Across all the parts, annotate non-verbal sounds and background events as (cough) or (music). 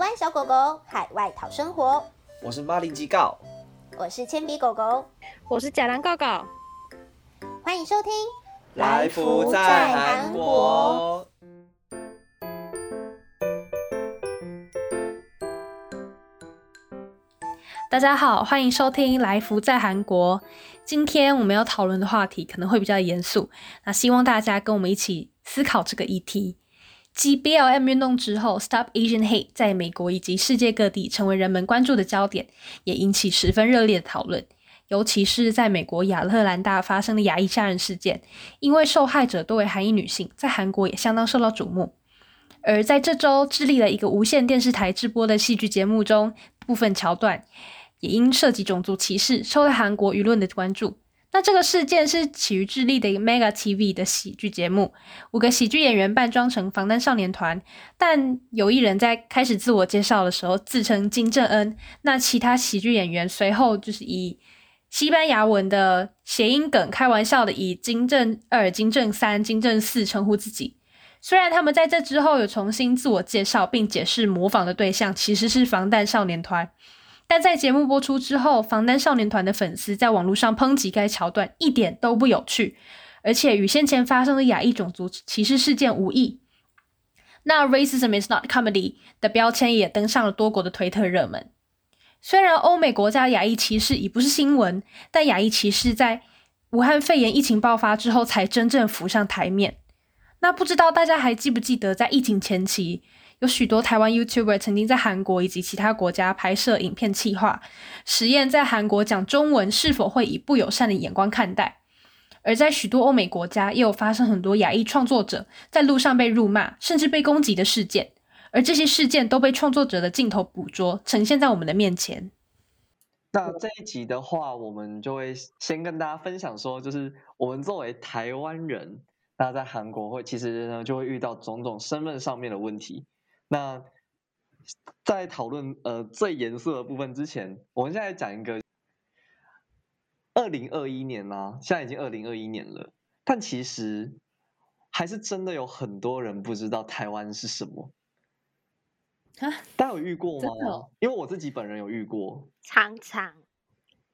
湾小狗狗海外讨生活，我是马林吉告，我是铅笔狗狗，我是假狼告告，欢迎收听来福在韩国。大家好，欢迎收听来福在韩国。今天我们要讨论的话题可能会比较严肃，那希望大家跟我们一起思考这个议题。继 BLM 运动之后，Stop Asian Hate 在美国以及世界各地成为人们关注的焦点，也引起十分热烈的讨论。尤其是在美国亚特兰大发生的亚裔杀人事件，因为受害者多为韩裔女性，在韩国也相当受到瞩目。而在这周致力了一个无线电视台直播的戏剧节目中，部分桥段。也因涉及种族歧视，受到韩国舆论的关注。那这个事件是起于智利的 Mega TV 的喜剧节目，五个喜剧演员扮装成防弹少年团，但有一人在开始自我介绍的时候自称金正恩，那其他喜剧演员随后就是以西班牙文的谐音梗开玩笑的以金正二、金正三、金正四称呼自己。虽然他们在这之后有重新自我介绍，并解释模仿的对象其实是防弹少年团。但在节目播出之后，防弹少年团的粉丝在网络上抨击该桥段一点都不有趣，而且与先前发生的亚裔种族歧视事件无异。那 “Racism is not comedy” 的标签也登上了多国的推特热门。虽然欧美国家亚裔歧视已不是新闻，但亚裔歧视在武汉肺炎疫情爆发之后才真正浮上台面。那不知道大家还记不记得，在疫情前期，有许多台湾 YouTuber 曾经在韩国以及其他国家拍摄影片企划，实验在韩国讲中文是否会以不友善的眼光看待。而在许多欧美国家，也有发生很多亚裔创作者在路上被辱骂，甚至被攻击的事件。而这些事件都被创作者的镜头捕捉，呈现在我们的面前。那这一集的话，我们就会先跟大家分享说，就是我们作为台湾人，那在韩国会其实呢就会遇到种种身份上面的问题。那在讨论呃最严肃的部分之前，我们现在讲一个二零二一年啊，现在已经二零二一年了，但其实还是真的有很多人不知道台湾是什么。啊，大家有遇过吗？因为我自己本人有遇过，常常。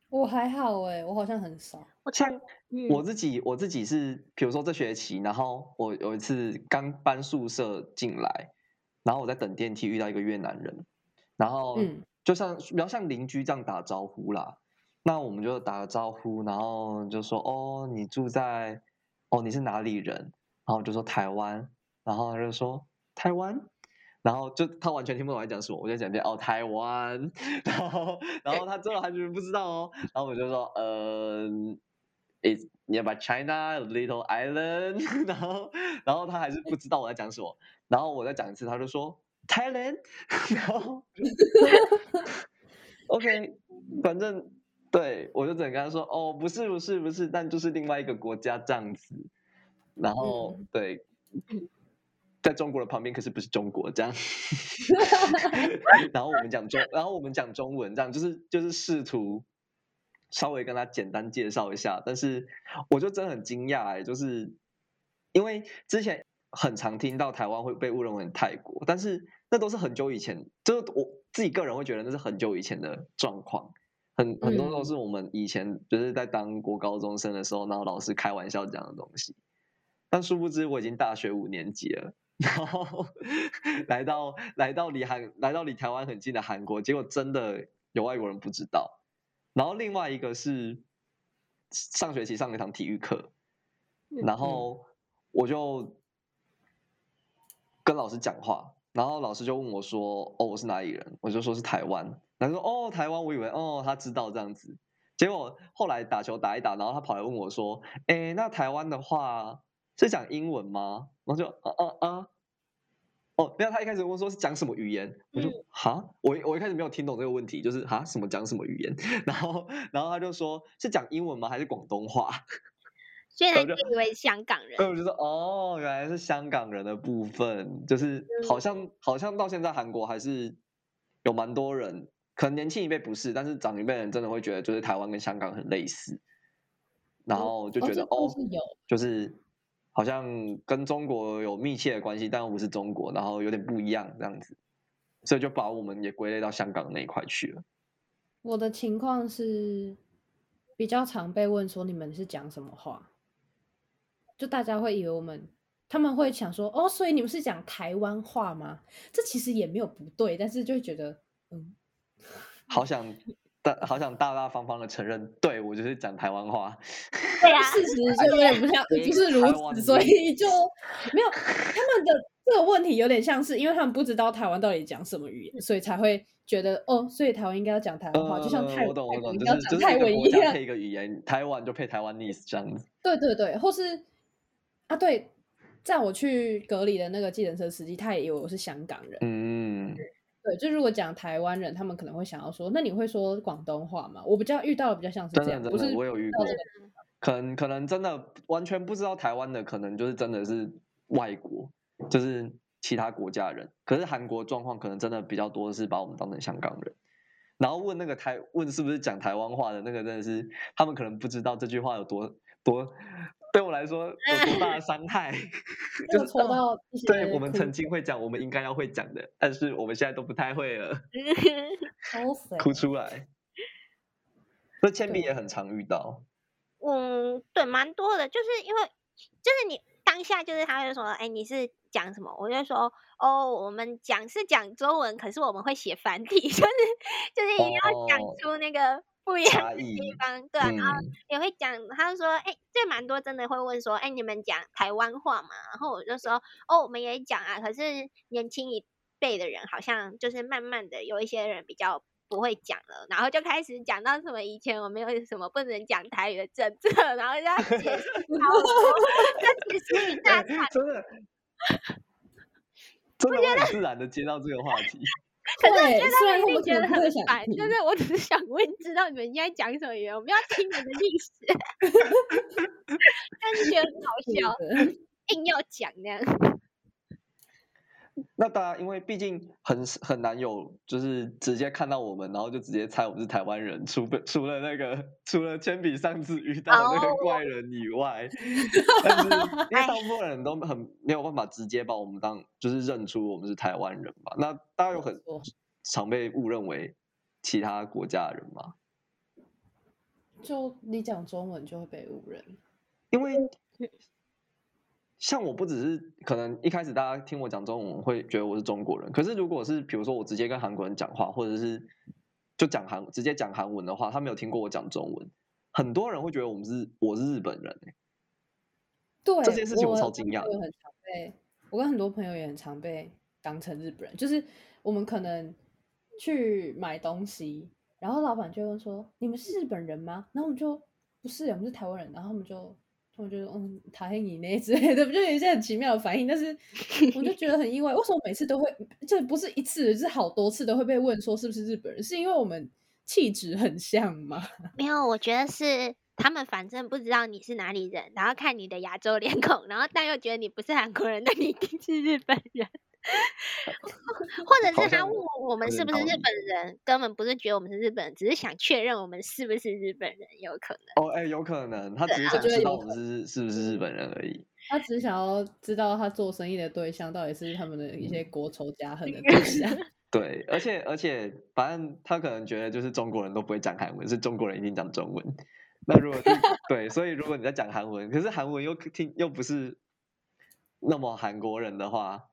我还好哎，我好像很少。我像我自己，我自己是，比如说这学期，然后我有一次刚搬宿舍进来。然后我在等电梯遇到一个越南人，然后就像比较像邻居这样打招呼啦。那我们就打个招呼，然后就说：“哦，你住在……哦，你是哪里人？”然后我就说台湾，然后他就说台湾，然后就他完全听不懂我在讲什么，我就讲遍哦台湾，(laughs) 然后然后他最后还是不知道哦，然后我就说嗯。It's nearby China, little island。(laughs) 然后，然后他还是不知道我在讲什么。然后我再讲一次，他就说 Thailand。(laughs) 然后，(laughs) OK，反正对我就只能跟他说，哦，不是，不是，不是，但就是另外一个国家这样子。然后，对，在中国的旁边，可是不是中国这样。然后我们讲中，然后我们讲中文，这样就是就是试图。稍微跟他简单介绍一下，但是我就真的很惊讶哎，就是因为之前很常听到台湾会被误认为泰国，但是那都是很久以前，就是我自己个人会觉得那是很久以前的状况，很很多都是我们以前就是在当国高中生的时候，然后老师开玩笑讲的东西，但殊不知我已经大学五年级了，然后 (laughs) 来到来到离韩来到离台湾很近的韩国，结果真的有外国人不知道。然后另外一个是上学期上了一堂体育课，然后我就跟老师讲话，然后老师就问我说：“哦，我是哪里人？”我就说是台湾。他说：“哦，台湾。”我以为哦，他知道这样子。结果后来打球打一打，然后他跑来问我说：“哎，那台湾的话是讲英文吗？”然后就啊啊啊。哦，没有，他一开始问说是讲什么语言，我就哈，我我一开始没有听懂这个问题，就是哈？什么讲什么语言，(laughs) 然后然后他就说是讲英文吗？还是广东话？(laughs) 虽然以为香港人，对，我就说哦，原来是香港人的部分，就是好像、嗯、好像到现在韩国还是有蛮多人，可能年轻一辈不是，但是长一辈人真的会觉得就是台湾跟香港很类似，然后就觉得哦，就是。好像跟中国有密切的关系，但又不是中国，然后有点不一样这样子。所以就把我们也归类到香港那一块去了。我的情况是比较常被问说，你们是讲什么话，就大家会以为我们，他们会想说哦，所以你们是讲台湾话吗？这其实也没有不对，但是就会觉得嗯，好想。好想大大方方的承认，对，我就是讲台湾话。对啊，事实就 (laughs) 有点不像，不是如此，所以就没有他们的 (laughs) 这个问题，有点像是因为他们不知道台湾到底讲什么语言，所以才会觉得哦，所以台湾应该要讲台湾话，呃、就像泰，我懂我懂，应该讲泰文一样，就是、配一个语言，台湾就配台湾 nese 这样子。对对对，或是啊，对，在我去隔离的那个计程车司机，他也以为我是香港人。嗯。对，就如果讲台湾人，他们可能会想要说，那你会说广东话吗？我比较遇到的比较像是这样，真的，不是，我有遇过，可能可能真的完全不知道台湾的，可能就是真的是外国，就是其他国家人。可是韩国状况可能真的比较多的是把我们当成香港人，然后问那个台问是不是讲台湾话的那个，真的是他们可能不知道这句话有多多。对我来说有多大的伤害？(laughs) 就是说到对我们曾经会讲，我们应该要会讲的，但是我们现在都不太会了 (laughs) (laughs) 哭出来。那铅笔也很常遇到。嗯，对，蛮多的，就是因为就是你当下就是他会说，哎，你是讲什么？我就说，哦，我们讲是讲中文，可是我们会写繁体，就是就是一定要讲出那个。哦不一样的地方，(laughs) 对、啊，然后也会讲，他就说，哎、欸，这蛮多真的会问说，哎、欸，你们讲台湾话嘛？然后我就说，哦，我们也讲啊，可是年轻一辈的人好像就是慢慢的有一些人比较不会讲了，然后就开始讲到什么以前我们有什么不能讲台语的政策，然后就要解释，(laughs) 就解释一大串，真的，真的很自然的接到这个话题。(laughs) 可是我觉得他们一定觉得很烦，就是我只是想问，知道你们应该讲什么语言？我们要听你们的历史，(laughs) 但是觉得很好笑，(laughs) 硬要讲那样。那大家因为毕竟很很难有，就是直接看到我们，然后就直接猜我们是台湾人，除除了那个除了铅笔上次遇到的那个怪人以外，(laughs) 但是因为大部分人都很没有办法直接把我们当就是认出我们是台湾人嘛。那大家有很常被误认为其他国家的人吗？就你讲中文就会被误认，因为。像我不只是可能一开始大家听我讲中文会觉得我是中国人，可是如果是比如说我直接跟韩国人讲话，或者是就讲韩直接讲韩文的话，他没有听过我讲中文，很多人会觉得我们是我是日本人。对，这件事情我超惊讶。我很常被我跟很多朋友也很常被当成日本人，就是我们可能去买东西，然后老板就会问说：“你们是日本人吗？”然后我们就不是，我们是台湾人，然后我们就。我觉得嗯，讨厌你那之类的，不 (laughs) 就有一些很奇妙的反应？但是我就觉得很意外，为什么每次都会，就不是一次，是好多次都会被问说是不是日本人？是因为我们气质很像吗？(laughs) 没有，我觉得是他们反正不知道你是哪里人，然后看你的亚洲脸孔，然后但又觉得你不是韩国人，那你一定是日本人。(laughs) 或者是他问我们是不是日本人，根本不是觉得我们是日本人，只是想确认我们是不是日本人，有可能。哦，哎、欸，有可能，他只是想知道我们是是不是日本人而已。他只是想要知道他做生意的对象到底是他们的一些国仇家恨的对象。(laughs) 对，而且而且，反正他可能觉得就是中国人都不会讲韩文，是中国人一定讲中文。那如果是 (laughs) 对，所以如果你在讲韩文，可是韩文又听又不是那么韩国人的话。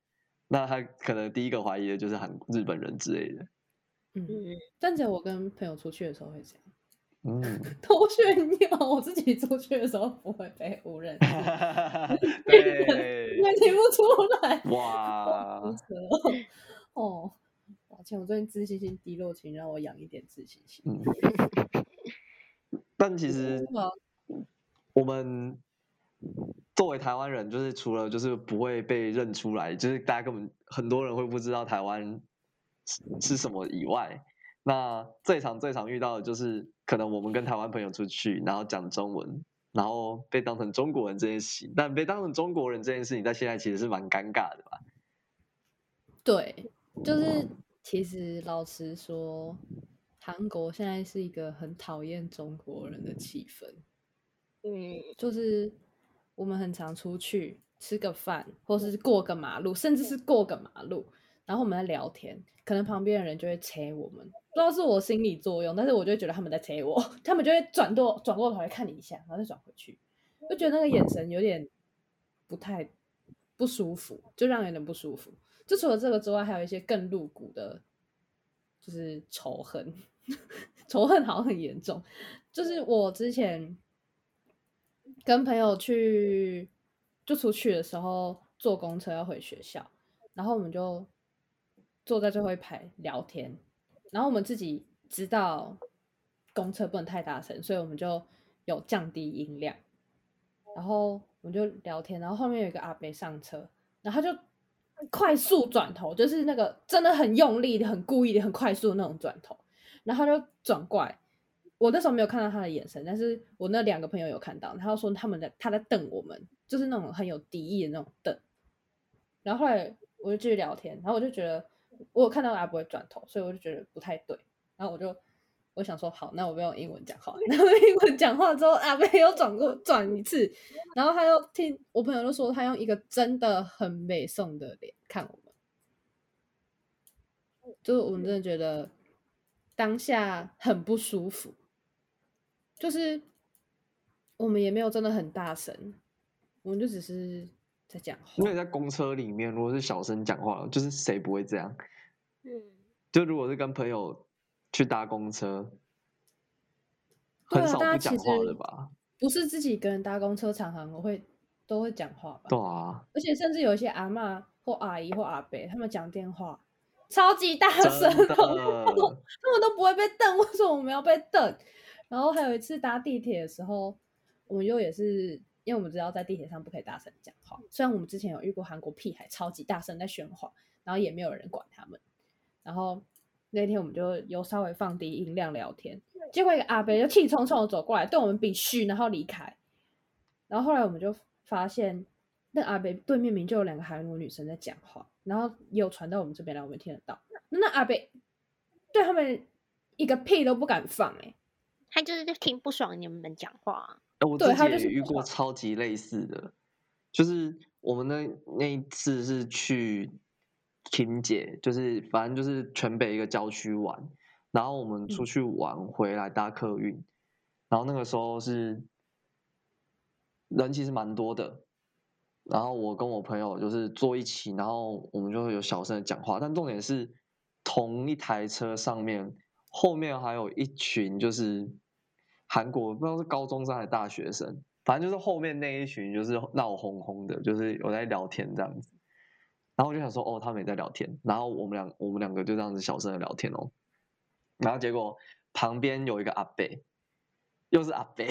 那他可能第一个怀疑的就是韩日本人之类的。嗯，但只有我跟朋友出去的时候会这样。嗯，偷炫耀，我自己出去的时候不会被误认。(laughs) 对，因为听不出来。哇。哦，抱歉，我最近自信心低落，请让我养一点自信心。嗯。(laughs) 但其实我们。作为台湾人，就是除了就是不会被认出来，就是大家根本很多人会不知道台湾是是什么以外，那最常最常遇到的就是可能我们跟台湾朋友出去，然后讲中文，然后被当成中国人这件事情，但被当成中国人这件事情，在现在其实是蛮尴尬的吧？对，就是其实老实说，韩国现在是一个很讨厌中国人的气氛，嗯，就是。我们很常出去吃个饭，或是过个马路，甚至是过个马路，然后我们在聊天，可能旁边的人就会催我们，不知道是我心理作用，但是我就觉得他们在催我，(laughs) 他们就会转过转过头来看你一下，然后再转回去，就觉得那个眼神有点不太不舒服，就让人有点不舒服。就除了这个之外，还有一些更露骨的，就是仇恨，(laughs) 仇恨好像很严重。就是我之前跟朋友去就出去的时候，坐公车要回学校，然后我们就。坐在最后一排聊天，然后我们自己知道公车不能太大声，所以我们就有降低音量，然后我们就聊天，然后后面有一个阿伯上车，然后他就快速转头，就是那个真的很用力的、很故意的、很快速的那种转头，然后他就转过来，我那时候没有看到他的眼神，但是我那两个朋友有看到，他说他们在他在瞪我们，就是那种很有敌意的那种瞪，然后后来我就继续聊天，然后我就觉得。我有看到阿伯会转头，所以我就觉得不太对。然后我就我想说，好，那我不用英文讲话。(laughs) 然后英文讲话之后，阿伯又转过转一次，然后他又听我朋友就说，他用一个真的很美颂的脸看我们，就是我们真的觉得当下很不舒服。就是我们也没有真的很大声，我们就只是。在讲话，因为在公车里面，如果是小声讲话，就是谁不会这样？嗯，就如果是跟朋友去搭公车，很少不讲话的吧？不是自己一个人搭公车，常常我会都会讲话吧？对啊，而且甚至有一些阿嬷或阿姨或阿伯，他们讲电话超级大声，他们都不会被瞪，为什么我们要被瞪？然后还有一次搭地铁的时候，我们又也是。因为我们知道在地铁上不可以大声讲话，虽然我们之前有遇过韩国屁孩超级大声在喧哗，然后也没有人管他们。然后那天我们就有稍微放低音量聊天，结果一个阿伯就气冲冲的走过来对我们比嘘，然后离开。然后后来我们就发现，那阿伯对面明就有两个韩国女生在讲话，然后也有传到我们这边来，我们听得到。那阿伯对他们一个屁都不敢放，欸，他就是听不爽你们讲话。我自己也遇过超级类似的，就是我们那那一次是去婷姐，就是反正就是全北一个郊区玩，然后我们出去玩回来搭客运，然后那个时候是人其实蛮多的，然后我跟我朋友就是坐一起，然后我们就会有小声的讲话，但重点是同一台车上面后面还有一群就是。韩国不知道是高中生还是大学生，反正就是后面那一群就是闹哄哄的，就是有在聊天这样子。然后我就想说，哦，他们也在聊天。然后我们两我们两个就这样子小声的聊天哦。然后结果旁边有一个阿伯，又是阿伯，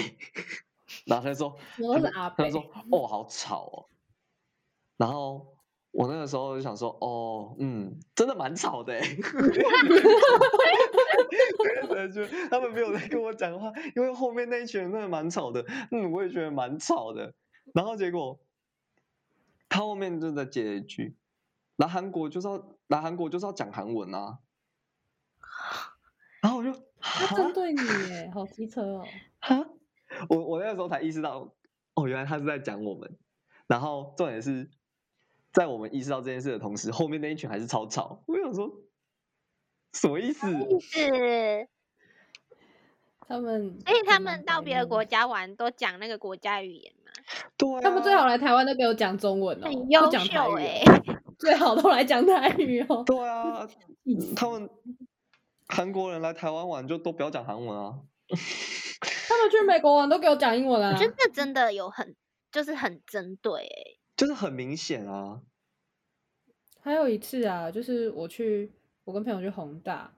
(laughs) 然后他就说，我是阿伯，他就说，哦，好吵哦。然后。我那个时候就想说，哦，嗯，真的蛮吵的，(laughs) 就他们没有在跟我讲话，因为后面那一群人真的蛮吵的，嗯，我也觉得蛮吵的。然后结果他后面就在接一句，来韩国就是要来韩国就是要讲韩文啊。然后我就他针对你耶，好机车哦。(laughs) 哈，我我那个时候才意识到，哦，原来他是在讲我们。然后重点是。在我们意识到这件事的同时，后面那一群还是超吵。我想说，什么意思？意思？他们，所以他们到别的国家玩都讲那个国家语言嘛？对啊。他们最好来台湾都给我讲中文哦，很优秀哎。(laughs) 最好都来讲台语哦。对啊，(laughs) 他们韩国人来台湾玩就都不要讲韩文啊。他们去美国玩都给我讲英文啊。我觉得这真的有很，就是很针对哎。就是很明显啊！还有一次啊，就是我去，我跟朋友去宏大，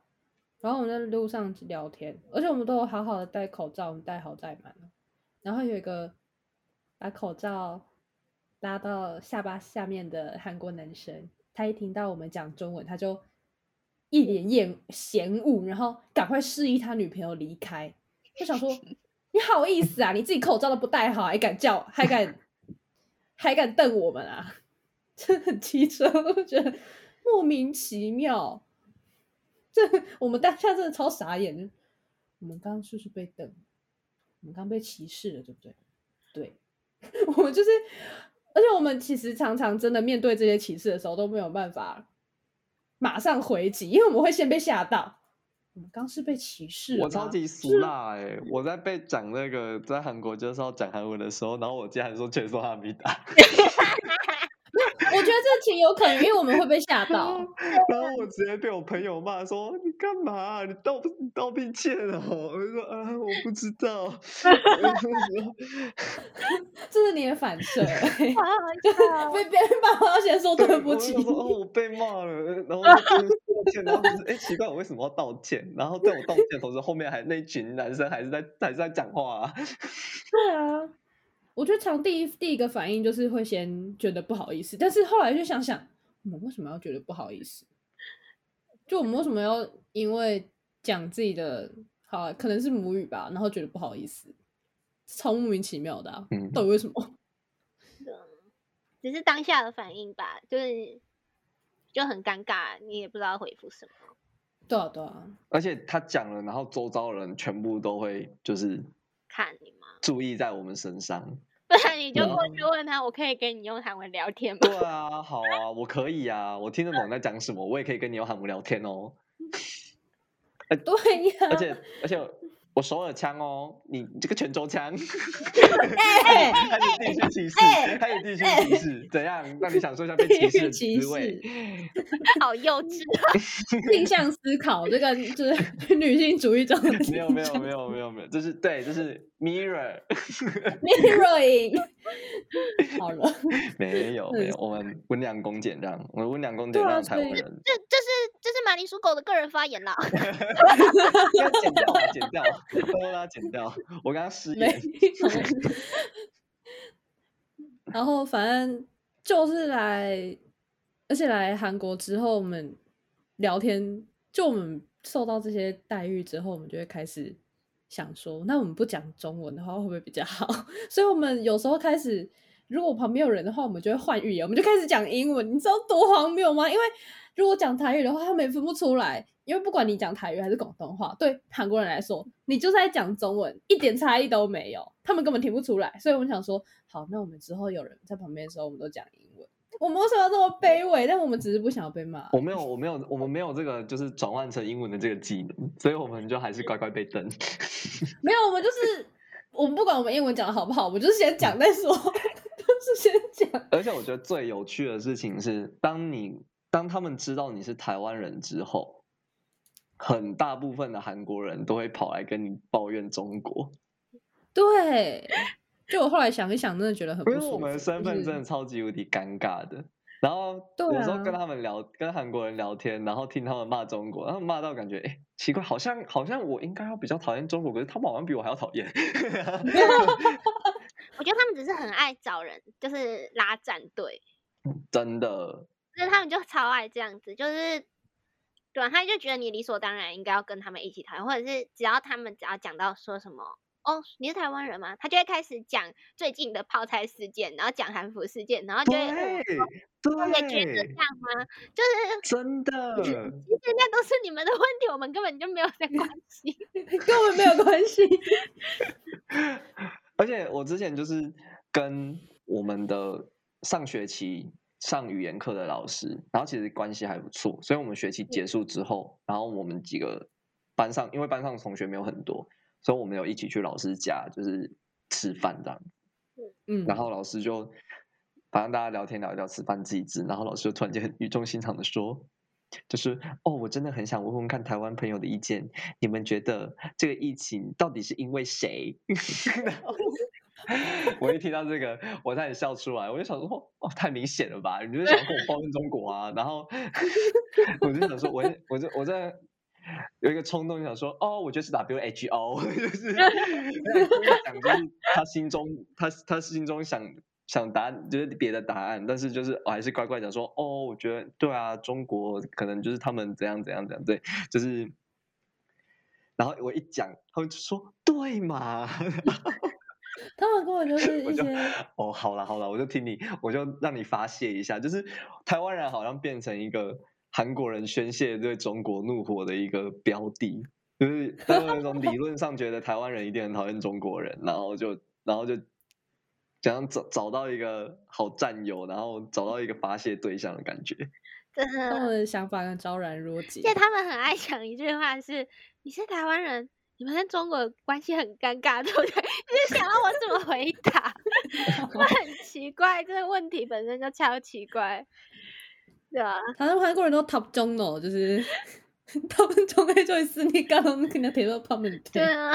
然后我们在路上聊天，而且我们都有好好的戴口罩，我们戴好戴满了。然后有一个把口罩拉到下巴下面的韩国男生，他一听到我们讲中文，他就一脸厌嫌恶，然后赶快示意他女朋友离开。就想说，(laughs) 你好意思啊？你自己口罩都不戴好，还敢叫，还敢。还敢瞪我们啊！(laughs) 真很奇车，(laughs) 我觉得莫名其妙。这我们当下真的超傻眼。我们刚刚是不是被瞪？我们刚被歧视了，对不对？对，(laughs) 我们就是，而且我们其实常常真的面对这些歧视的时候都没有办法马上回击，因为我们会先被吓到。我们刚是被歧视，我超级俗辣哎、欸！我在被讲那个在韩国就是要讲韩文的时候，然后我竟然说全说哈密达。(laughs) 我觉得这挺有可能，因为我们会被吓到。(laughs) 然后我直接被我朋友骂说：“你干嘛？你道你盗币窃哦！”我就说：“啊，我不知道。” (laughs) 这是你的反射，被别人骂，我要先说对不起。我说：“哦，我被骂了。”然后就道歉，然后就是哎，奇怪，我为什么要道歉？然后在我道歉的同时，后面还那群男生还是在还是在讲话啊。(laughs) 对啊。我觉得常第一第一个反应就是会先觉得不好意思，但是后来就想想，我们为什么要觉得不好意思？就我们为什么要因为讲自己的好，可能是母语吧，然后觉得不好意思，超莫名其妙的啊！嗯，到底为什么？(laughs) 只是当下的反应吧，就是就很尴尬，你也不知道回复什么。对啊，对啊。而且他讲了，然后周遭人全部都会就是看你。注意在我们身上，不然你就过去问他，我可以跟你用韩文聊天吗？对啊，好啊，我可以啊，我听得懂在讲什么，我也可以跟你用韩文聊天哦。(laughs) 对呀，而且而且。我首尔腔哦，你这个泉州腔，(laughs) 哎，还有地区歧视，还有地区歧视，怎样？让你享受一下被歧视的滋 (laughs) 味？好幼稚啊！(laughs) 定向思考，这个就是女性主义中的。没有没有没有没有没有，就是对，就是 mirror (laughs) mirroring。(laughs) 好了，(laughs) 没有没有，我们温良恭俭让，我们温良恭俭让台湾人。这这是这是马铃薯狗的个人发言啦。要剪掉，剪掉。都让他剪掉，我刚刚失言。然后反正就是来，而且来韩国之后，我们聊天，就我们受到这些待遇之后，我们就会开始想说，那我们不讲中文的话，会不会比较好？(laughs) 所以我们有时候开始，如果旁边有人的话，我们就会换语言，我们就开始讲英文。你知道多荒谬吗？因为如果讲台语的话，他们也分不出来。因为不管你讲台语还是广东话，对韩国人来说，你就是在讲中文，一点差异都没有，他们根本听不出来。所以我们想说，好，那我们之后有人在旁边的时候，我们都讲英。我们为什么要这么卑微？但我们只是不想要被骂。我没有，我没有，我们没有这个就是转换成英文的这个技能，所以我们就还是乖乖被瞪。(laughs) 没有，我们就是我们不管我们英文讲的好不好，我们就是先讲再说，(laughs) 就是先讲。而且我觉得最有趣的事情是，当你当他们知道你是台湾人之后。很大部分的韩国人都会跑来跟你抱怨中国，对，就我后来想一想，真的觉得很不，因为我们的身份真的超级无敌尴尬的。然后有时候跟他们聊，啊、跟韩国人聊天，然后听他们骂中国，然后骂到感觉，哎，奇怪，好像好像我应该要比较讨厌中国，可是他们好像比我还要讨厌。(laughs) 我觉得他们只是很爱找人，就是拉战队，(laughs) 真的，就是他们就超爱这样子，就是。对啊，他就觉得你理所当然应该要跟他们一起讨论，或者是只要他们只要讲到说什么哦，你是台湾人吗？他就会开始讲最近的泡菜事件，然后讲韩服事件，然后就会对，我也觉得这样吗？就是真的，其实那都是你们的问题，我们根本就没有在关系，(laughs) 根本没有关系。(laughs) 而且我之前就是跟我们的上学期。上语言课的老师，然后其实关系还不错，所以我们学期结束之后，然后我们几个班上，因为班上同学没有很多，所以我们有一起去老师家，就是吃饭这样。嗯，然后老师就反正大家聊天聊一聊，吃饭自己吃，然后老师就突然间很语重心长的说，就是哦，我真的很想问问看台湾朋友的意见，你们觉得这个疫情到底是因为谁？(laughs) 我一听到这个，我差点笑出来。我就想说，哦，太明显了吧？你就是想跟我抱怨中国啊？然后 (laughs) 我就想说，我我就我在有一个冲动，想说，哦，我觉得是 WHO，(laughs) 就是 (laughs) 讲就是他心中他他心中想想答案就是别的答案，但是就是我还是乖乖讲说，哦，我觉得对啊，中国可能就是他们怎样怎样怎样，对，就是。然后我一讲，他们就说对嘛。(laughs) 他们根本就是一些哦，好了好了，我就听你，我就让你发泄一下。就是台湾人好像变成一个韩国人宣泄对中国怒火的一个标的，就是那种理论上觉得台湾人一定很讨厌中国人，然后就然后就想找找到一个好战友，然后找到一个发泄对象的感觉。真的，他们的想法跟昭然若揭。而且他们很爱讲一句话是：“你是台湾人，你们跟中国关系很尴尬，对不对？”就是想要我怎么回答，(laughs) 我很奇怪，这个问题本身就超奇怪。对啊，反正韩国人都 top 中哦，就是 (laughs) 他们从来就会私密干，我们肯定提到他们。对啊。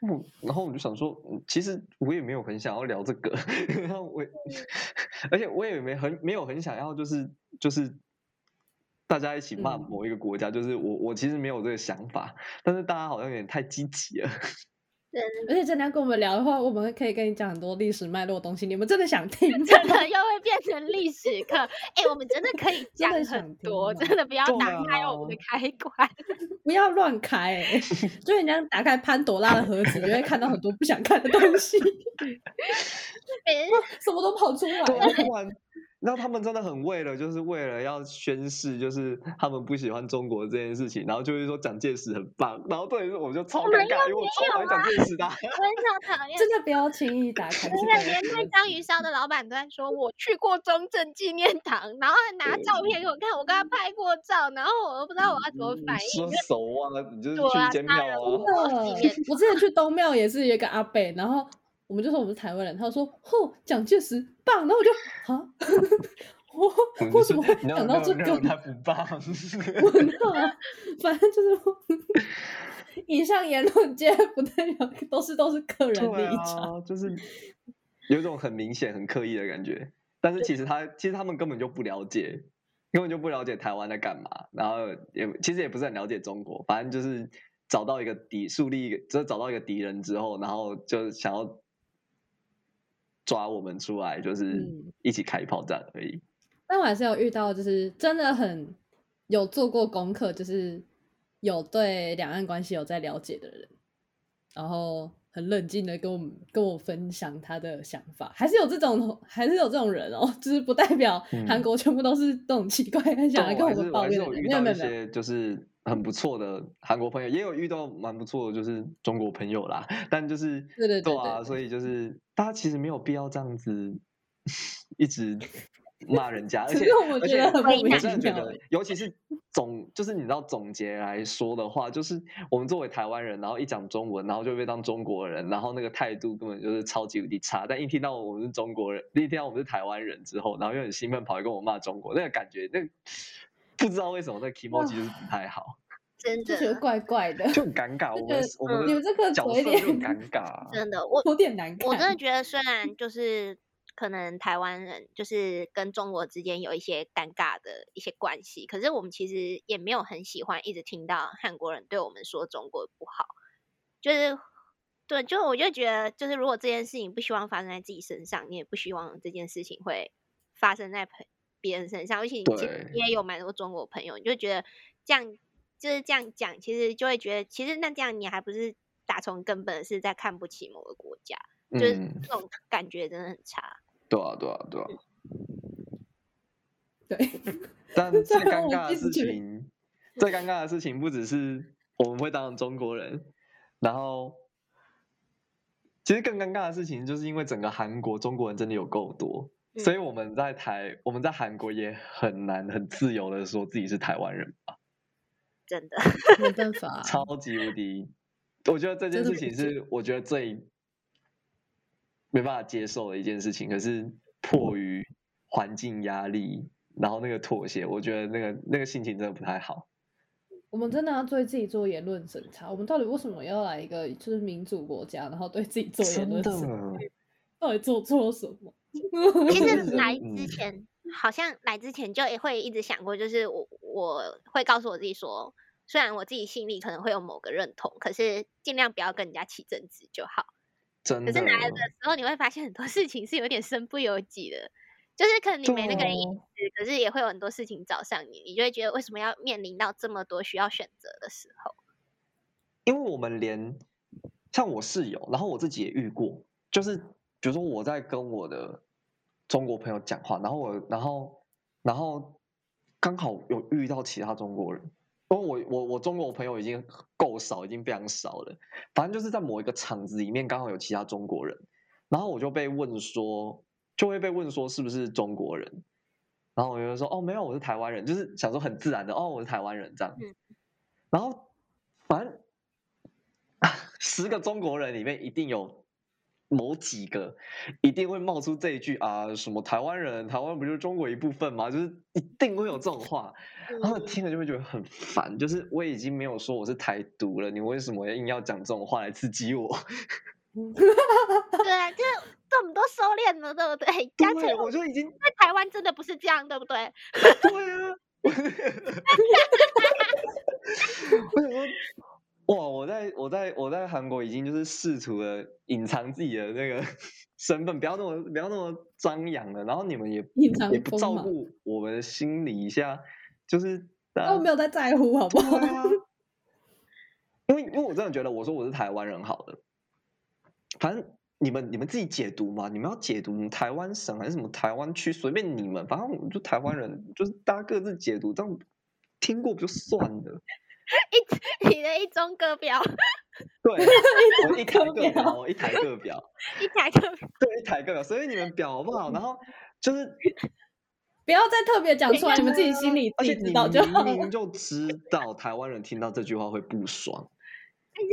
嗯，然后我就想说，其实我也没有很想要聊这个，然 (laughs) 后我，(laughs) 而且我也没很没有很想要，就是就是大家一起骂某一个国家，嗯、就是我我其实没有这个想法，但是大家好像有点太积极了。而且真的要跟我们聊的话，我们可以跟你讲很多历史脉络的东西。你们真的想听？真的又会变成历史课？哎、欸，我们真的可以讲很多，真的，真的不要打开我们的开关，(laughs) 不要乱开、欸。所以人家打开潘朵拉的盒子，你就会看到很多不想看的东西，(laughs) 什么都跑出来了。然后他们真的很为了，就是为了要宣誓，就是他们不喜欢中国这件事情，然后就会说蒋介石很棒。然后对于我就超尴尬，因为我超讨厌蒋介石的。(laughs) 我很讨厌，(laughs) 真的不要轻易打开。现在连卖章鱼烧的老板都在说，我去过中正纪念堂，然后还拿照片给我看，我跟他拍过照，然后我都不知道我要怎么反应。说熟啊，你就是去一间庙啊。我之前去东庙也是一个阿北，然后。我们就说我们是台湾人，他说：“嚯，蒋介石棒！”然后我就啊，(laughs) 我为什么会讲到这个？他不棒，我知道，反正就是以上言论皆不代表，都是都是个人立场，啊，就是 (laughs) 有种很明显、很刻意的感觉。但是其实他其实他们根本就不了解，根本就不了解台湾在干嘛，然后也其实也不是很了解中国。反正就是找到一个敌，树立一个，就是找到一个敌人之后，然后就想要。抓我们出来，就是一起开炮战而已。嗯。但我还是有遇到，就是真的很有做过功课，就是有对两岸关系有在了解的人，然后很冷静的跟我们跟我分享他的想法。还是有这种，还是有这种人哦，(laughs) 就是不代表韩国全部都是这种奇怪很想来跟我们抱怨的人。没有没有，就是。很不错的韩国朋友，也有遇到蛮不错的，就是中国朋友啦。但就是对对对，所以就是大家其实没有必要这样子 (laughs) 一直骂人家，而且我觉得很而且我真的觉得，尤其是总就是你知道总结来说的话，就是我们作为台湾人，然后一讲中文，然后就被当中国人，然后那个态度根本就是超级无敌差。但一听到我们是中国人，一听到我们是台湾人之后，然后又很兴奋跑来跟我骂中国，那个感觉那个。不知道为什么那 kimochi 就是不太好，(laughs) 真的觉得怪怪的，(laughs) 就很尴尬。我们我们你们这个角色就很尴尬，(laughs) 真的我有点难看。我真的觉得，虽然就是可能台湾人就是跟中国之间有一些尴尬的一些关系，可是我们其实也没有很喜欢一直听到韩国人对我们说中国不好。就是对，就我就觉得，就是如果这件事情不希望发生在自己身上，你也不希望这件事情会发生在朋。别人身上，而且你也有蛮多中国朋友，你就觉得这样就是这样讲，其实就会觉得，其实那这样你还不是打从根本是在看不起某个国家，嗯、就是这种感觉真的很差。对啊，对啊，对啊。(laughs) 对。(laughs) 但最尴尬的事情，最尴尬的事情不只是我们会当中国人，然后其实更尴尬的事情，就是因为整个韩国中国人真的有够多。所以我们在台，我们在韩国也很难很自由的说自己是台湾人吧？真的 (laughs) 没办法，超级无敌。我觉得这件事情是我觉得最没办法接受的一件事情。可是迫于环境压力，然后那个妥协，我觉得那个那个心情真的不太好。我们真的要对自己做言论审查。我们到底为什么要来一个就是民主国家，然后对自己做言论审查？到底做错了什么？(laughs) 其实来之前，好像来之前就也会一直想过，就是我我会告诉我自己说，虽然我自己心里可能会有某个认同，可是尽量不要跟人家起争执就好。真的。可是来的时候，你会发现很多事情是有点身不由己的，就是可能你没那个意思，可是也会有很多事情找上你，你就会觉得为什么要面临到这么多需要选择的时候？因为我们连像我室友，然后我自己也遇过，就是比如说我在跟我的。中国朋友讲话，然后我，然后，然后刚好有遇到其他中国人，因为我我我中国朋友已经够少，已经非常少了。反正就是在某一个场子里面，刚好有其他中国人，然后我就被问说，就会被问说是不是中国人，然后我就说哦没有，我是台湾人，就是想说很自然的哦，我是台湾人这样，然后反正 (laughs) 十个中国人里面一定有。某几个一定会冒出这一句啊，什么台湾人，台湾不就是中国一部分吗？就是一定会有这种话，然后听了就会觉得很烦。就是我已经没有说我是台独了，你为什么硬要讲这种话来刺激我？(laughs) 对啊，就是这么多收敛了，对不对？对，我就已经在台湾真的不是这样，对不对？对啊。为什么？哇！我在我在我在韩国已经就是试图了隐藏自己的那个 (laughs) 身份，不要那么不要那么张扬了。然后你们也也不照顾我们的心理一下，就是都没有在在乎，好不好？啊、因为因为我真的觉得，我说我是台湾人好了，反正你们你们自己解读嘛，你们要解读台湾省还是什么台湾区，随便你们，反正我们就台湾人，就是大家各自解读，这样听过不就算了。一 (laughs) 你的一中各表，对，(laughs) 我一台各表，一台各表，(laughs) 一台各表，对，一台各表，所以你们表好不好？然后就是不要再特别讲出来，你们自己心里自己知道就好。明明就知道台湾人听到这句话会不爽，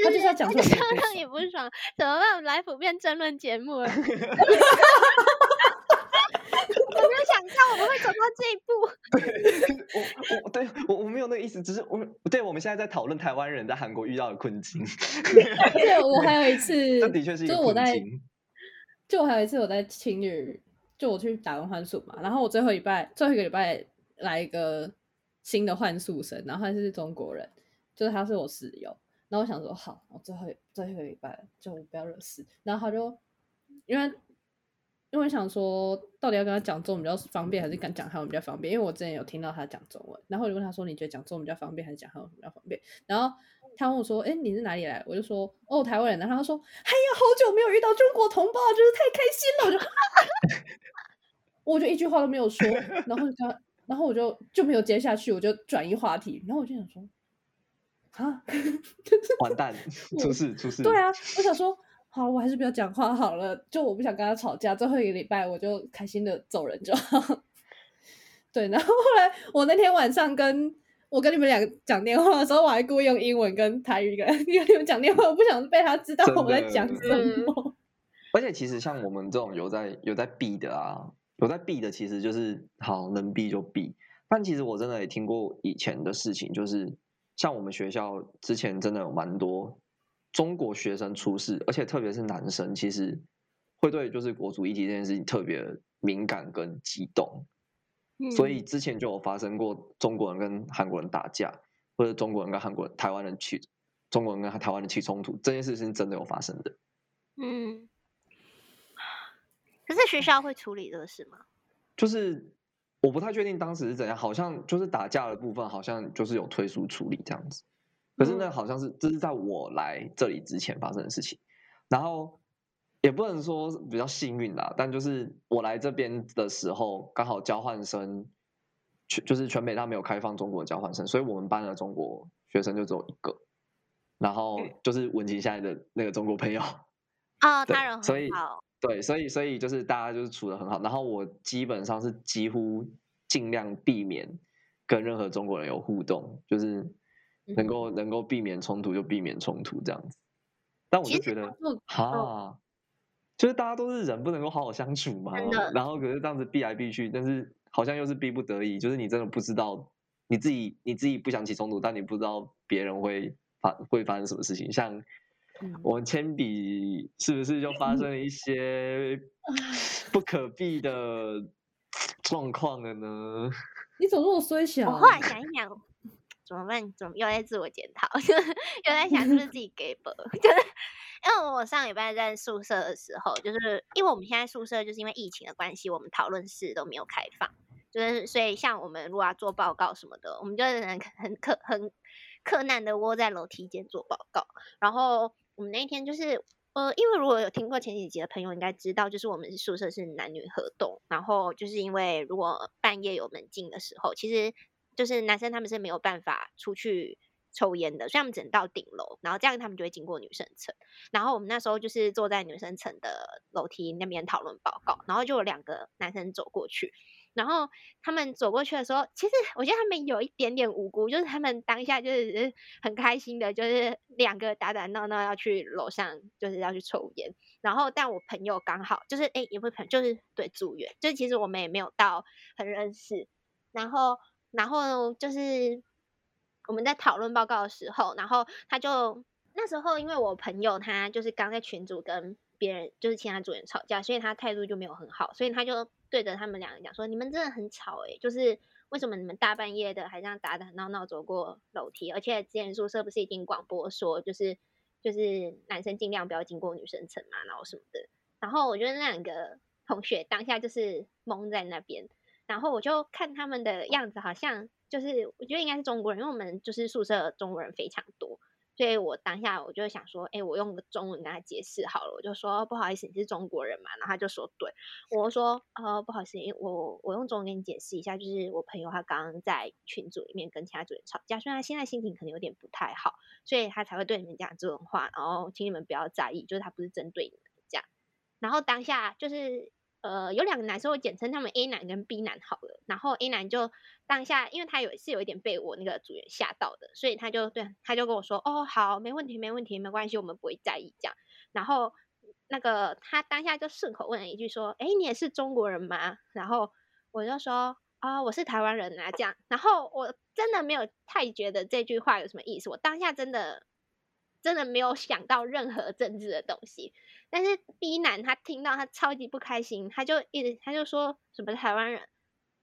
他就是要讲出来让你不爽，怎么办？来普遍争论节目了。想象我们会走到这一步。(laughs) 对，我我对我我没有那个意思，只是我对我们现在在讨论台湾人在韩国遇到的困境。对，我还有一次，(laughs) 这的确是一个困境。就我还有一次我在情侣，就我去打工换宿嘛，然后我最后一拜最后一个礼拜来一个新的换宿生，然后他是中国人，就是他是我室友，然后我想说好，我最后最后一个礼拜就不要惹事，然后他就因为。因为我想说，到底要跟他讲中文比较方便，还是讲讲韩文比较方便？因为我之前有听到他讲中文，然后我就问他说：“你觉得讲中文比较方便，还是讲韩文比较方便？”然后他问我说：“哎，你是哪里来？”我就说：“哦，台湾人。”然后他说：“哎呀，好久没有遇到中国同胞，真是太开心了。”我就，(laughs) 我就一句话都没有说，然后他，然后我就就没有接下去，我就转移话题。然后我就想说：“啊，(laughs) 完蛋，出事出事！”对啊，我想说。好，我还是不要讲话好了。就我不想跟他吵架，最后一个礼拜我就开心的走人就好。(laughs) 对，然后后来我那天晚上跟我跟你们俩讲电话的时候，我还故意用英文跟台语跟 (laughs) 跟你们讲电话，我不想被他知道我在讲什么。而且其实像我们这种有在有在避的啊，有在避的，其实就是好能避就避。但其实我真的也听过以前的事情，就是像我们学校之前真的有蛮多。中国学生出事，而且特别是男生，其实会对就是国足议题这件事情特别敏感跟激动，嗯，所以之前就有发生过中国人跟韩国人打架，或者中国人跟韩国人、台湾人起中国人跟台湾人起冲突，这件事情真的有发生的。嗯，可是学校会处理这个事吗？就是我不太确定当时是怎样，好像就是打架的部分，好像就是有退缩处理这样子。可是那好像是这是在我来这里之前发生的事情，然后也不能说比较幸运啦，但就是我来这边的时候刚好交换生，全就是全北大没有开放中国交换生，所以我们班的中国学生就只有一个，然后就是文琪现在的那个中国朋友啊，(laughs) 他人所以对，所以所以就是大家就是处的很好，然后我基本上是几乎尽量避免跟任何中国人有互动，就是。能够能够避免冲突就避免冲突这样子，但我就觉得哈，就是大家都是人，不能够好好相处嘛。然后可是这样子避来避去，但是好像又是逼不得已，就是你真的不知道你自己你自己不想起冲突，但你不知道别人会发会发生什么事情。像我们铅笔是不是就发生了一些 (laughs) 不可避的状况了呢？你怎么那么衰小？我后来想一想。怎么办？怎么又在自我检讨？就 (laughs) 是又在想是不是自己 (laughs) 给本？(laughs) 就是因为我上礼拜在宿舍的时候，就是因为我们现在宿舍就是因为疫情的关系，我们讨论室都没有开放，就是所以像我们如果要做报告什么的，我们就是很很克很克难的窝在楼梯间做报告。然后我们那一天就是呃，因为如果有听过前几集的朋友应该知道，就是我们是宿舍是男女合栋，然后就是因为如果半夜有门禁的时候，其实。就是男生他们是没有办法出去抽烟的，所以他们只能到顶楼，然后这样他们就会经过女生层。然后我们那时候就是坐在女生层的楼梯那边讨论报告，然后就有两个男生走过去。然后他们走过去的时候，其实我觉得他们有一点点无辜，就是他们当下就是很开心的，就是两个打打闹闹要去楼上，就是要去抽烟。然后但我朋友刚好就是哎，也不是朋友，就是对组员，就是其实我们也没有到很认识。然后然后就是我们在讨论报告的时候，然后他就那时候因为我朋友他就是刚在群组跟别人就是其他组员吵架，所以他态度就没有很好，所以他就。对着他们两个讲说：“你们真的很吵哎，就是为什么你们大半夜的还这样打打闹闹走过楼梯？而且之前宿舍不是已经广播说，就是就是男生尽量不要经过女生层嘛，然后什么的。然后我觉得那两个同学当下就是懵在那边，然后我就看他们的样子，好像就是我觉得应该是中国人，因为我们就是宿舍中国人非常多。”所以我当下我就想说，哎，我用个中文跟他解释好了，我就说不好意思，你是中国人嘛？然后他就说对，我说呃不好意思，我我用中文跟你解释一下，就是我朋友他刚刚在群组里面跟其他组员吵架，虽然他现在心情可能有点不太好，所以他才会对你们讲这种话，然后请你们不要在意，就是他不是针对你们这样。然后当下就是。呃，有两个男生，我简称他们 A 男跟 B 男好了。然后 A 男就当下，因为他有是有一点被我那个组员吓到的，所以他就对他就跟我说：“哦，好，没问题，没问题，没关系，我们不会在意这样。”然后那个他当下就顺口问了一句说：“哎，你也是中国人吗？”然后我就说：“啊、我是台湾人啊。”这样，然后我真的没有太觉得这句话有什么意思，我当下真的真的没有想到任何政治的东西。但是 B 男他听到他超级不开心，他就一直他就说什么台湾人，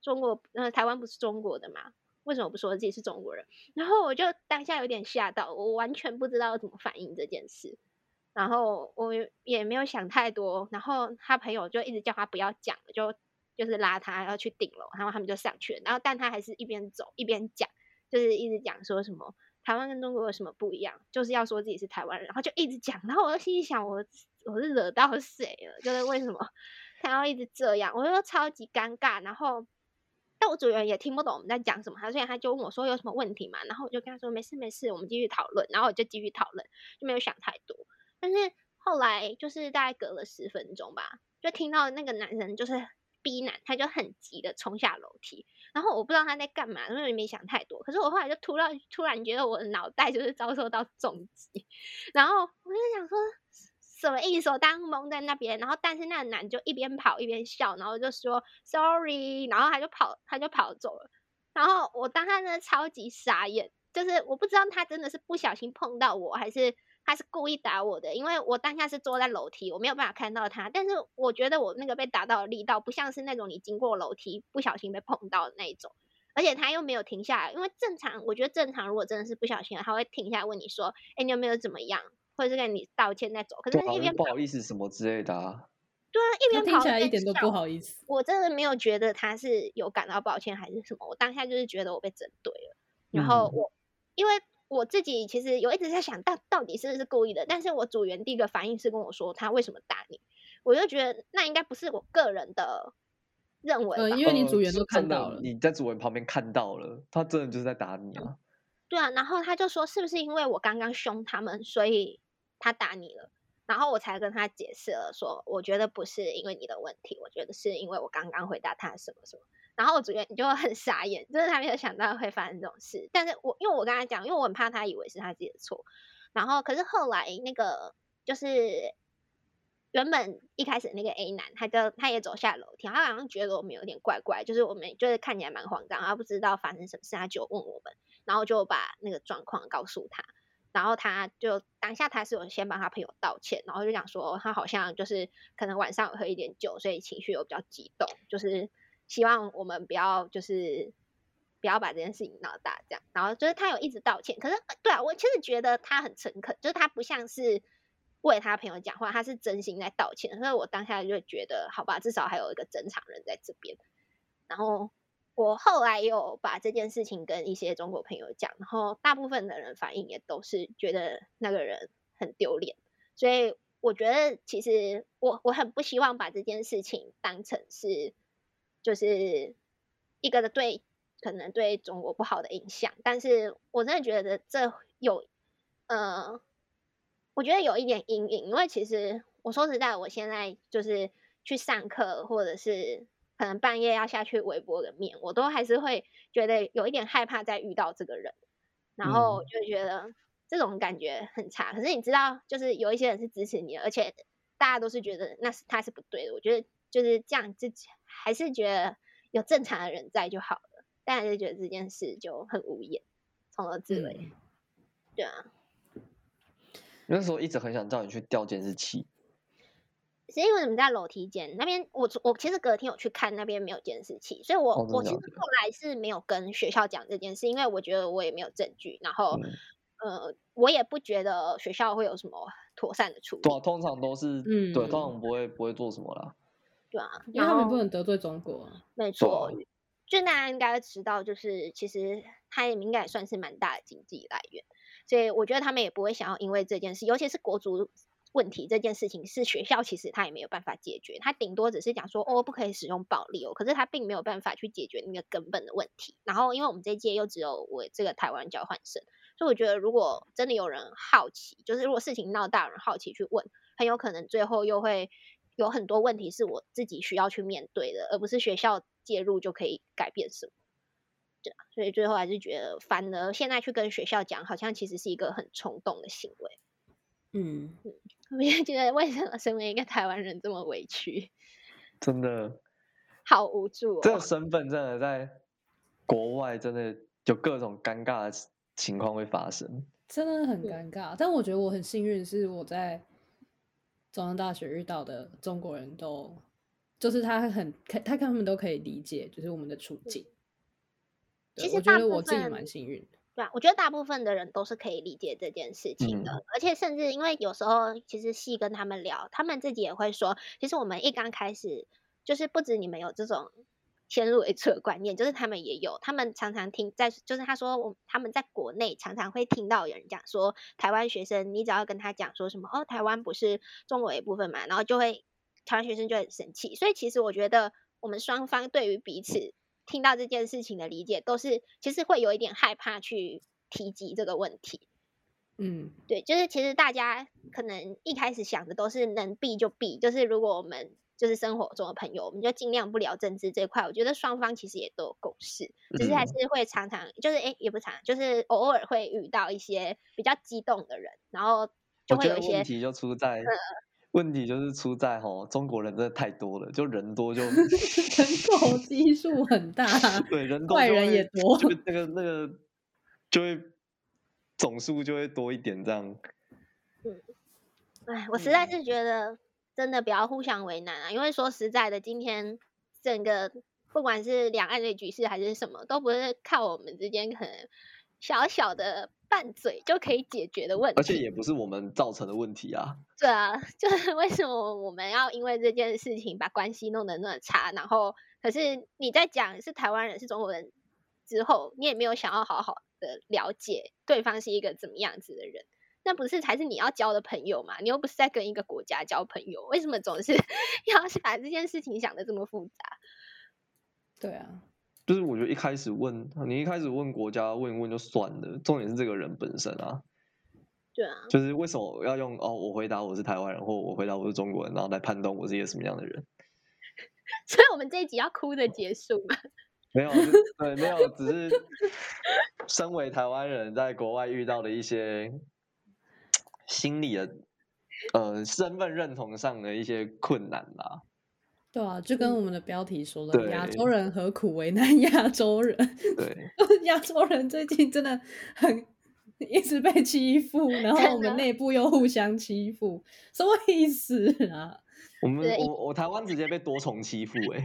中国呃台湾不是中国的嘛？为什么不说自己是中国人？然后我就当下有点吓到，我完全不知道怎么反应这件事，然后我也没有想太多，然后他朋友就一直叫他不要讲，就就是拉他要去顶楼，然后他们就上去了，然后但他还是一边走一边讲，就是一直讲说什么台湾跟中国有什么不一样，就是要说自己是台湾人，然后就一直讲，然后我就心里想我。我是惹到谁了？就是为什么 (laughs) 他要一直这样？我就超级尴尬。然后，但我主人也听不懂我们在讲什么，他所以他就问我说有什么问题嘛？然后我就跟他说没事没事，我们继续讨论。然后我就继续讨论，就没有想太多。但是后来就是大概隔了十分钟吧，就听到那个男生就是逼男，他就很急的冲下楼梯。然后我不知道他在干嘛，因为没想太多。可是我后来就突然突然觉得我的脑袋就是遭受到重击，然后我就想说。什么意思？我当蒙在那边，然后但是那个男就一边跑一边笑，然后就说 sorry，然后他就跑，他就跑走了。然后我当他真的超级傻眼，就是我不知道他真的是不小心碰到我，还是他是故意打我的，因为我当下是坐在楼梯，我没有办法看到他。但是我觉得我那个被打到的力道不像是那种你经过楼梯不小心被碰到的那一种，而且他又没有停下来，因为正常我觉得正常如果真的是不小心了，他会停下来问你说，哎，你有没有怎么样？或者是跟你道歉再走，可是一边不好意思什么之类的啊。对啊，一边跑听起来一点都不好意思。我真的没有觉得他是有感到抱歉还是什么，我当下就是觉得我被针对了。然后我、嗯、因为我自己其实有一直在想到到底是不是故意的，但是我组员第一个反应是跟我说他为什么打你，我就觉得那应该不是我个人的认为、呃，因为你组员都看到了，呃、你在组员旁边看到了，他真的就是在打你啊。嗯对啊，然后他就说是不是因为我刚刚凶他们，所以他打你了？然后我才跟他解释了说，我觉得不是因为你的问题，我觉得是因为我刚刚回答他什么什么。然后我主角你就很傻眼，就是他没有想到会发生这种事。但是我因为我跟他讲，因为我很怕他以为是他自己的错。然后可是后来那个就是原本一开始那个 A 男，他就他也走下楼梯，他好像觉得我们有点怪怪，就是我们就是看起来蛮慌张，他不知道发生什么事，他就问我们。然后就把那个状况告诉他，然后他就当下他是有先帮他朋友道歉，然后就讲说他好像就是可能晚上喝一点酒，所以情绪又比较激动，就是希望我们不要就是不要把这件事情闹大这样。然后就是他有一直道歉，可是对啊，我其实觉得他很诚恳，就是他不像是为他朋友讲话，他是真心在道歉。所以我当下就觉得好吧，至少还有一个正常人在这边，然后。我后来有把这件事情跟一些中国朋友讲，然后大部分的人反应也都是觉得那个人很丢脸，所以我觉得其实我我很不希望把这件事情当成是就是一个对可能对中国不好的影响。但是我真的觉得这有，呃，我觉得有一点阴影，因为其实我说实在，我现在就是去上课，或者是可能半夜要下去微波个面，我都还是会觉得有一点害怕再遇到这个人，然后就觉得这种感觉很差。可是你知道，就是有一些人是支持你的，而且大家都是觉得那是他是不对的。我觉得就是这样，自己还是觉得。有正常的人在就好了，但还是觉得这件事就很无言，从头至尾。嗯、对啊，那时候一直很想叫你去调监视器，是因为你们在楼梯间那边，我我其实隔天有去看那边没有监视器，所以我、哦、我其实后来是没有跟学校讲这件事，因为我觉得我也没有证据，然后、嗯、呃，我也不觉得学校会有什么妥善的处理。对、啊，通常都是，嗯，对，通常不会不会做什么啦。对啊，因为他们不能得罪中国。没错，就大家应该知道，就是其实他也应该也算是蛮大的经济来源，所以我觉得他们也不会想要因为这件事，尤其是国族问题这件事情，是学校其实他也没有办法解决，他顶多只是讲说哦不可以使用暴力哦，可是他并没有办法去解决那个根本的问题。然后因为我们这一届又只有我这个台湾交换生，所以我觉得如果真的有人好奇，就是如果事情闹大，有人好奇去问，很有可能最后又会。有很多问题是我自己需要去面对的，而不是学校介入就可以改变什么。对啊，所以最后还是觉得，反而现在去跟学校讲，好像其实是一个很冲动的行为。嗯，我也觉得为什么身为一个台湾人这么委屈？真的好无助哦。这个身份真的在国外真的有各种尴尬的情况会发生，真的很尴尬。但我觉得我很幸运，是我在。中央大学遇到的中国人都，就是他很，他他们都可以理解，就是我们的处境。其实我觉得我自己蛮幸运的。对啊，我觉得大部分的人都是可以理解这件事情的，嗯、而且甚至因为有时候其实细跟他们聊，他们自己也会说，其实我们一刚开始就是不止你们有这种。先入为主的观念，就是他们也有，他们常常听在，就是他说我他们在国内常常会听到有人讲说，台湾学生，你只要跟他讲说什么哦，台湾不是中国一部分嘛，然后就会台湾学生就很生气。所以其实我觉得我们双方对于彼此听到这件事情的理解，都是其实会有一点害怕去提及这个问题。嗯，对，就是其实大家可能一开始想的都是能避就避，就是如果我们。就是生活中的朋友，我们就尽量不聊政治这块。我觉得双方其实也都有共识，只是还是会常常，就是哎，也不常，就是偶尔会遇到一些比较激动的人，然后就会有一些问题就出在，嗯、问题就是出在吼，中国人真的太多了，就人多就 (laughs) 人口基数很大，(laughs) 对，人多坏人也多，就那个那个就会总数就会多一点这样。嗯，哎，我实在是觉得。真的不要互相为难啊！因为说实在的，今天整个不管是两岸的局势还是什么，都不是靠我们之间可能小小的拌嘴就可以解决的问题，而且也不是我们造成的问题啊。对啊，(laughs) 就是为什么我们要因为这件事情把关系弄得那么差？然后，可是你在讲是台湾人是中国人之后，你也没有想要好好的了解对方是一个怎么样子的人。那不是才是你要交的朋友嘛？你又不是在跟一个国家交朋友，为什么总是 (laughs) 要是把这件事情想的这么复杂？对啊，就是我觉得一开始问你一开始问国家问一问就算了，重点是这个人本身啊。对啊，就是为什么要用哦？我回答我是台湾人，或我回答我是中国人，然后来判断我是一个什么样的人？(laughs) 所以我们这一集要哭的结束吗？(laughs) 没有，对，没有，只是身为台湾人在国外遇到的一些。心理的，呃，身份认同上的一些困难啦。对啊，就跟我们的标题说的，亚洲人何苦为难亚洲人？(laughs) 对，亚洲人最近真的很一直被欺负，然后我们内部又互相欺负，什么意思啊？(laughs) 我们我我台湾直接被多重欺负，哎，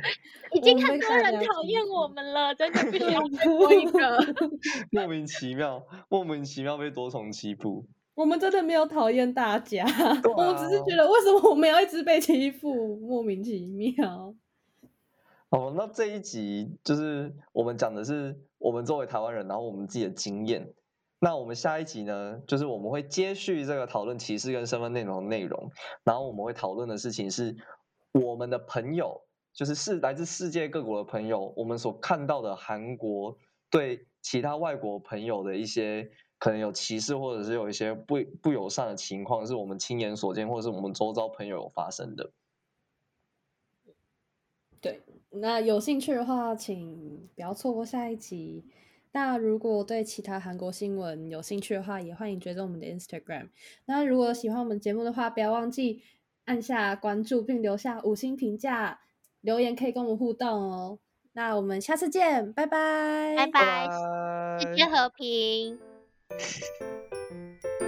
已经很多人讨厌我们了，真的不需要再多一个，(laughs) 莫名其妙，莫名其妙被多重欺负。我们真的没有讨厌大家，啊、(laughs) 我只是觉得为什么我们要一直被欺负，莫名其妙。哦，那这一集就是我们讲的是我们作为台湾人，然后我们自己的经验。那我们下一集呢，就是我们会接续这个讨论歧视跟身份内容的内容，然后我们会讨论的事情是我们的朋友就是是来自世界各国的朋友，我们所看到的韩国对其他外国朋友的一些可能有歧视，或者是有一些不不友善的情况，是我们亲眼所见，或者是我们周遭朋友有发生的。对，那有兴趣的话，请不要错过下一集。那如果对其他韩国新闻有兴趣的话，也欢迎追踪我们的 Instagram。那如果喜欢我们节目的话，不要忘记按下关注，并留下五星评价，留言可以跟我们互动哦。那我们下次见，拜拜，拜拜，世界和平。Thank (laughs) you.